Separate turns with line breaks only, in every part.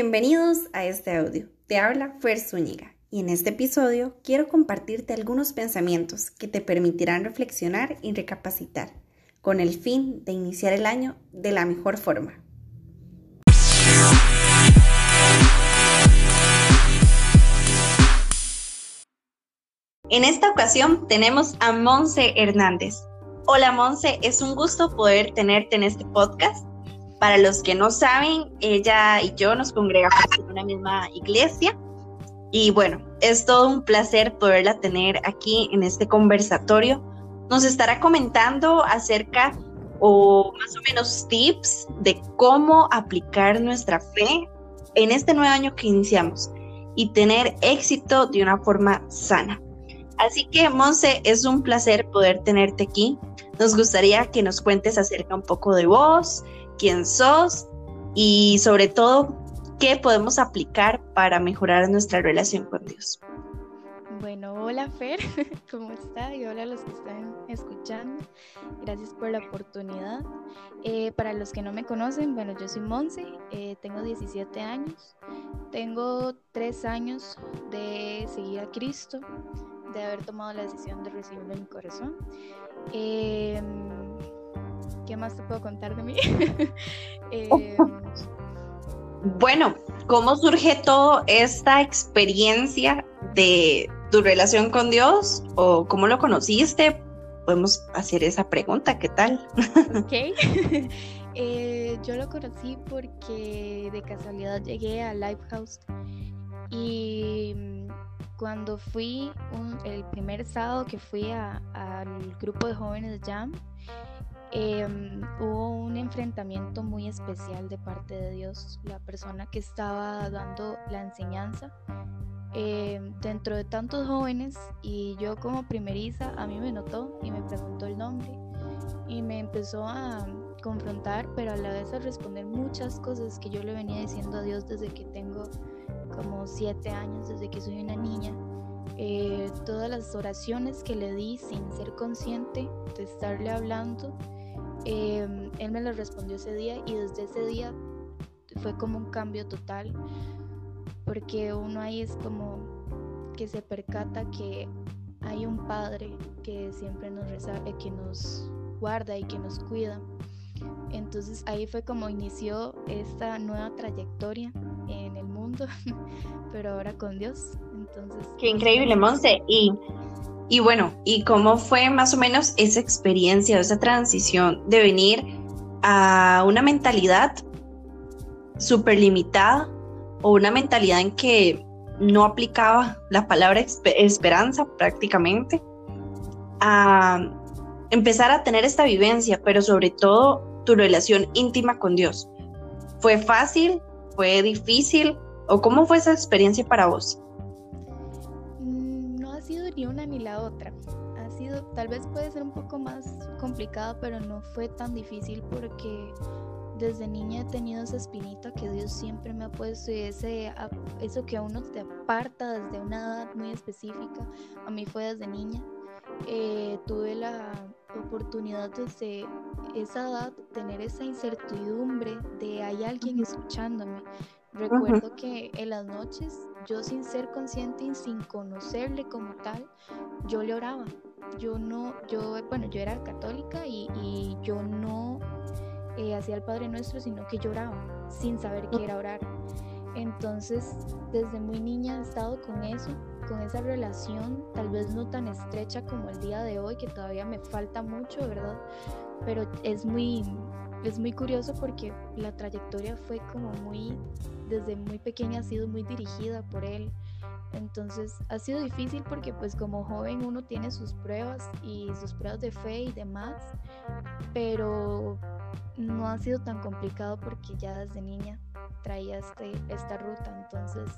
Bienvenidos a este audio. Te habla Fer Zúñiga y en este episodio quiero compartirte algunos pensamientos que te permitirán reflexionar y recapacitar con el fin de iniciar el año de la mejor forma. En esta ocasión tenemos a Monse Hernández. Hola Monse, es un gusto poder tenerte en este podcast para los que no saben, ella y yo nos congregamos en una misma iglesia. Y bueno, es todo un placer poderla tener aquí en este conversatorio. Nos estará comentando acerca o más o menos tips de cómo aplicar nuestra fe en este nuevo año que iniciamos y tener éxito de una forma sana. Así que, Monse, es un placer poder tenerte aquí. Nos gustaría que nos cuentes acerca un poco de vos, quién sos y sobre todo qué podemos aplicar para mejorar nuestra relación con Dios.
Bueno, hola Fer, ¿cómo está? Y hola a los que están escuchando. Gracias por la oportunidad. Eh, para los que no me conocen, bueno, yo soy Monse, eh, tengo 17 años, tengo 3 años de seguir a Cristo, de haber tomado la decisión de recibirlo en mi corazón. Eh, ¿Qué más te puedo contar de mí?
Em, bueno, ¿cómo surge toda esta experiencia de tu relación con Dios o cómo lo conociste? Podemos hacer esa pregunta, ¿qué tal?
ok. Eh, yo lo conocí porque de casualidad llegué a Lifehouse y mm, cuando fui el primer sábado que fui al grupo de jóvenes Jam, Em, hubo un enfrentamiento muy especial de parte de Dios, la persona que estaba dando la enseñanza. Em, dentro de tantos jóvenes y yo como primeriza a mí me notó y me preguntó el nombre y me empezó a confrontar pero a la vez a responder muchas cosas que yo le venía diciendo a Dios desde que tengo como siete años desde que soy una niña eh, todas las oraciones que le di sin ser consciente de estarle hablando Em, él me lo respondió ese día y desde ese día fue como un cambio total, porque uno ahí es como que se percata que hay un padre que siempre nos eh, que nos guarda y que nos cuida. Entonces ahí fue como inició esta nueva trayectoria en el mundo, pero ahora con Dios. Entonces,
qué increíble, Monse. Y y bueno, ¿y cómo fue más o menos esa experiencia, esa transición de venir a una mentalidad súper limitada o una mentalidad en que no aplicaba la palabra esperanza prácticamente, a empezar a tener esta vivencia, pero sobre todo tu relación íntima con Dios? ¿Fue fácil? ¿Fue difícil? ¿O cómo fue esa experiencia para vos?
Tal vez puede ser un poco más complicado, pero no fue tan difícil porque desde niña he tenido esa espinita que Dios siempre me ha puesto y ese, eso que a uno te aparta desde una edad muy específica. A mí fue desde niña. Eh, tuve la oportunidad desde esa edad tener esa incertidumbre de hay alguien escuchándome. Recuerdo que en las noches, yo sin ser consciente y sin conocerle como tal, yo le oraba. Yo no, yo, bueno, yo era católica y, yo no eh, hacía el Padre Nuestro, sino que lloraba, sin saber qué era orar. Entonces, desde muy niña he estado con eso, con esa relación, tal vez no tan estrecha como el día de hoy, que todavía me falta mucho, ¿verdad? Pero es muy, es muy curioso porque la trayectoria fue como muy, desde muy pequeña ha sido muy dirigida por él. Entonces ha sido difícil porque pues como joven uno tiene sus pruebas y sus pruebas de fe y demás, pero no ha sido tan complicado porque ya desde niña traía este, esta ruta, entonces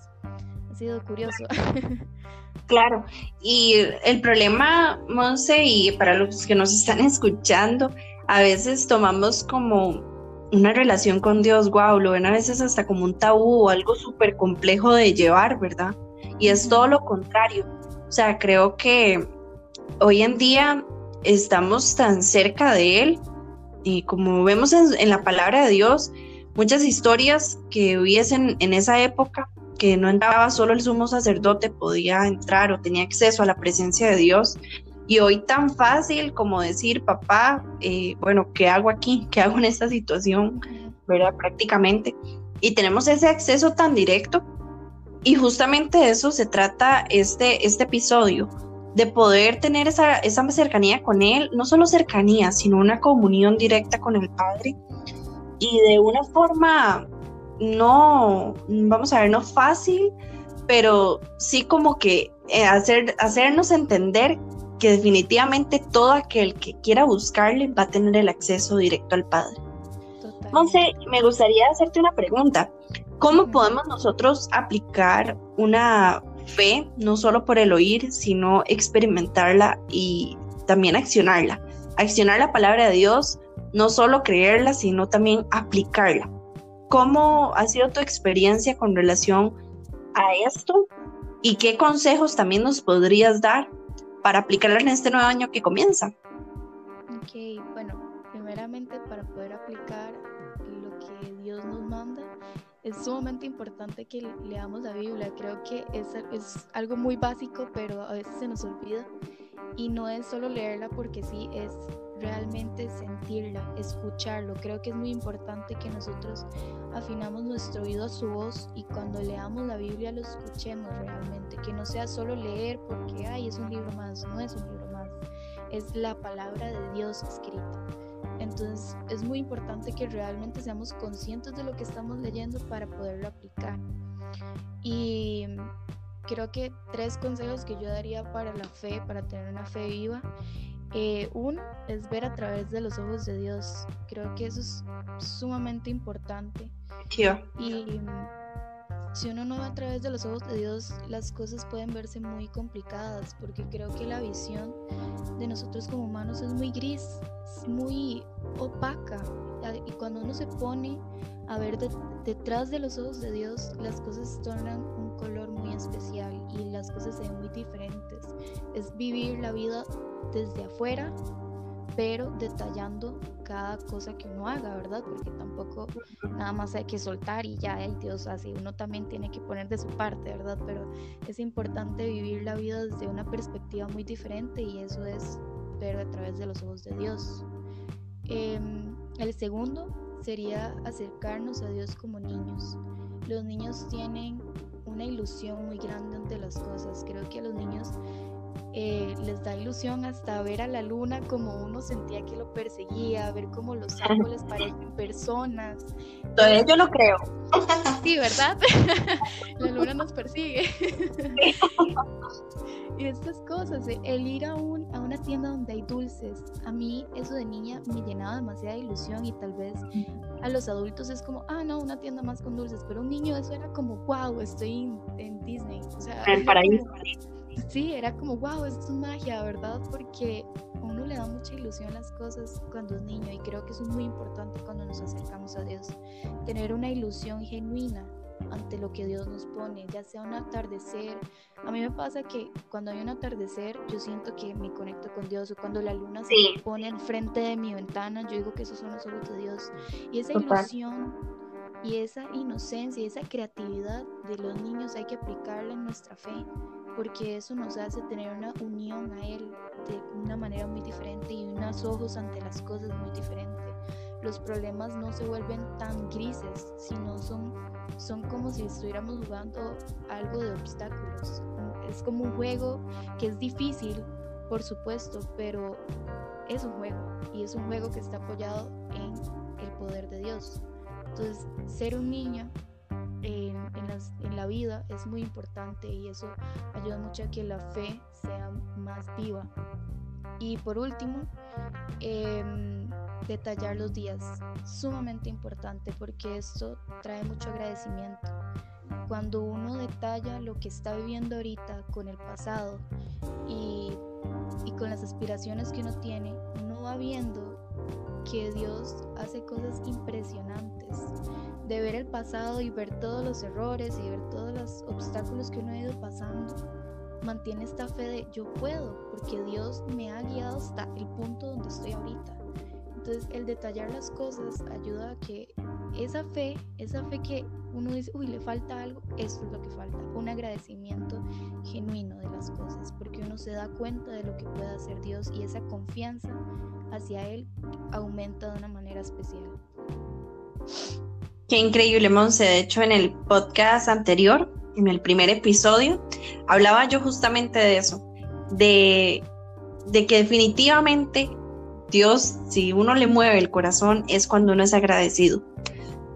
ha sido curioso.
Claro, y el problema, Monse, y para los que nos están escuchando, a veces tomamos como una relación con Dios, wow, lo ven a veces hasta como un tabú o algo súper complejo de llevar, ¿verdad? Y es todo lo contrario. O sea, creo que hoy en día estamos tan cerca de Él y como vemos en, la palabra de Dios, muchas historias que hubiesen en esa época que no entraba solo el sumo sacerdote, podía entrar o tenía acceso a la presencia de Dios. Y hoy tan fácil como decir, papá, eh, bueno, ¿qué hago aquí? ¿Qué hago en esta situación? ¿Verdad? Prácticamente. Y tenemos ese acceso tan directo. Y justamente de eso se trata este, este episodio, de poder tener esa, esa cercanía con Él, no solo cercanía, sino una comunión directa con el Padre. Y de una forma no, vamos a ver, no fácil, pero sí como que eh, hacer, hacernos entender que definitivamente todo aquel que quiera buscarle va a tener el acceso directo al Padre. Monse, me gustaría hacerte una pregunta. ¿Cómo podemos nosotros aplicar una fe, no solo por el oír, sino experimentarla y también accionarla? Accionar la palabra de Dios, no solo creerla, sino también aplicarla. ¿Cómo ha sido tu experiencia con relación a esto? ¿Y qué consejos también nos podrías dar para aplicarla en este nuevo año que comienza?
Ok, bueno, primeramente para poder aplicar lo que Dios nos manda, es sumamente importante que leamos la Biblia. Creo que es, es algo muy básico, pero a veces se nos olvida. Y no es solo leerla porque sí, es realmente sentirla, escucharlo. Creo que es muy importante que nosotros afinamos nuestro oído a su voz y cuando leamos la Biblia lo escuchemos realmente, que no sea solo leer porque, ay, es un libro más, no es un libro más, es la palabra de Dios escrita. Entonces es muy importante que realmente seamos conscientes de lo que estamos leyendo para poderlo aplicar. Y creo que tres consejos que yo daría para la fe, para tener una fe viva, eh, uno es ver a través de los ojos de Dios. Creo que eso es sumamente importante. Y si uno no ve a través de los ojos de Dios, las cosas pueden verse muy complicadas, porque creo que la visión de nosotros como humanos es muy gris, es muy opaca. Y cuando uno se pone a ver detrás de los ojos de Dios, las cosas tornan un color muy especial y las cosas se ven muy diferentes. Es vivir la vida desde afuera, pero detallando cada cosa que uno haga, ¿verdad? Porque tampoco nada más hay que soltar y ya, ay Dios, así uno también tiene que poner de su parte, ¿verdad? Pero es importante vivir la vida desde una perspectiva muy diferente y eso es ver a través de los ojos de Dios. Em, el segundo sería acercarnos a Dios como niños. Los niños tienen una ilusión muy grande ante las cosas. Creo que a los niños eh, les da ilusión hasta ver a la luna como uno sentía que lo perseguía, ver cómo los árboles parecen personas.
Todavía yo lo creo.
Sí, ¿verdad? la luna nos persigue. y estas cosas, eh, el ir a, un, a una tienda donde hay dulces, a mí eso de niña me llenaba demasiada ilusión y tal vez a los adultos es como, ah, no, una tienda más con dulces, pero un niño eso era como, wow, estoy en, Disney. O sea,
el paraíso
sí, era como, wow, esto es magia, ¿verdad? Porque uno le da mucha ilusión a las cosas cuando es niño y creo que eso es muy importante cuando nos acercamos a Dios. Tener una ilusión genuina ante lo que Dios nos pone, ya sea un atardecer. A mí me pasa que cuando hay un atardecer, yo siento que me conecto con Dios, o cuando la luna se pone enfrente de mi ventana, yo digo que esos son los ojos de Dios. Y esa ilusión y esa inocencia y esa creatividad de los niños hay que aplicarla en nuestra fe porque eso nos hace tener una unión a Él de una manera muy diferente y unos ojos ante las cosas muy diferentes. Los problemas no se vuelven tan grises, son como si estuviéramos jugando algo de obstáculos. Es como un juego que es difícil, por supuesto, pero es un juego y es un juego que está apoyado en el poder de Dios. Entonces, ser un niño en, la vida es muy importante y eso ayuda mucho a que la fe sea más viva. Y por último, em, detallar los días, sumamente importante porque esto trae mucho agradecimiento. Cuando uno detalla lo que está viviendo ahorita con el pasado y, con las aspiraciones que uno tiene, uno va viendo que Dios hace cosas impresionantes de ver el pasado y ver todos los errores y ver todos los obstáculos que uno ha ido pasando, mantiene esta fe de yo puedo, porque Dios me ha guiado hasta el punto donde estoy ahorita. Entonces el detallar las cosas ayuda a que esa fe, esa fe que uno dice, uy, le falta algo, eso es lo que falta, un agradecimiento genuino de las cosas, porque uno se da cuenta de lo que puede hacer Dios y esa confianza hacia Él aumenta de una manera especial.
Qué increíble, Monse. De hecho, en el podcast anterior, en el primer episodio, hablaba yo justamente de eso, de, de que definitivamente Dios, si uno le mueve el corazón, es cuando uno es agradecido.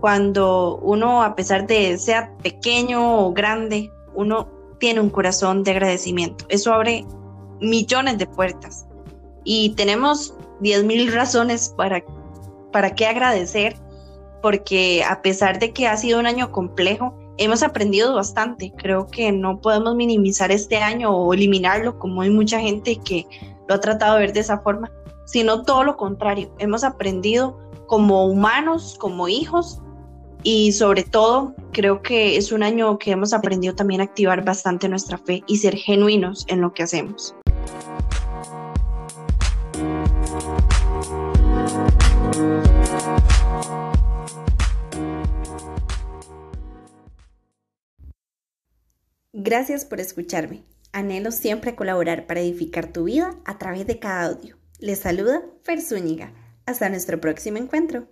Cuando uno, a pesar de sea pequeño o grande, uno tiene un corazón de agradecimiento. Eso abre millones de puertas. Y tenemos diez mil razones para, para qué agradecer, porque a pesar de que ha sido un año complejo, hemos aprendido bastante. Creo que no podemos minimizar este año o eliminarlo, como hay mucha gente que lo ha tratado de ver de esa forma sino todo lo contrario. Hemos aprendido como humanos, como hijos y sobre todo creo que es un año que hemos aprendido también a activar bastante nuestra fe y ser genuinos en lo que hacemos. Gracias por escucharme. Anhelo siempre colaborar para edificar tu vida a través de cada audio. Les saluda Fer Zúñiga. Hasta nuestro próximo encuentro.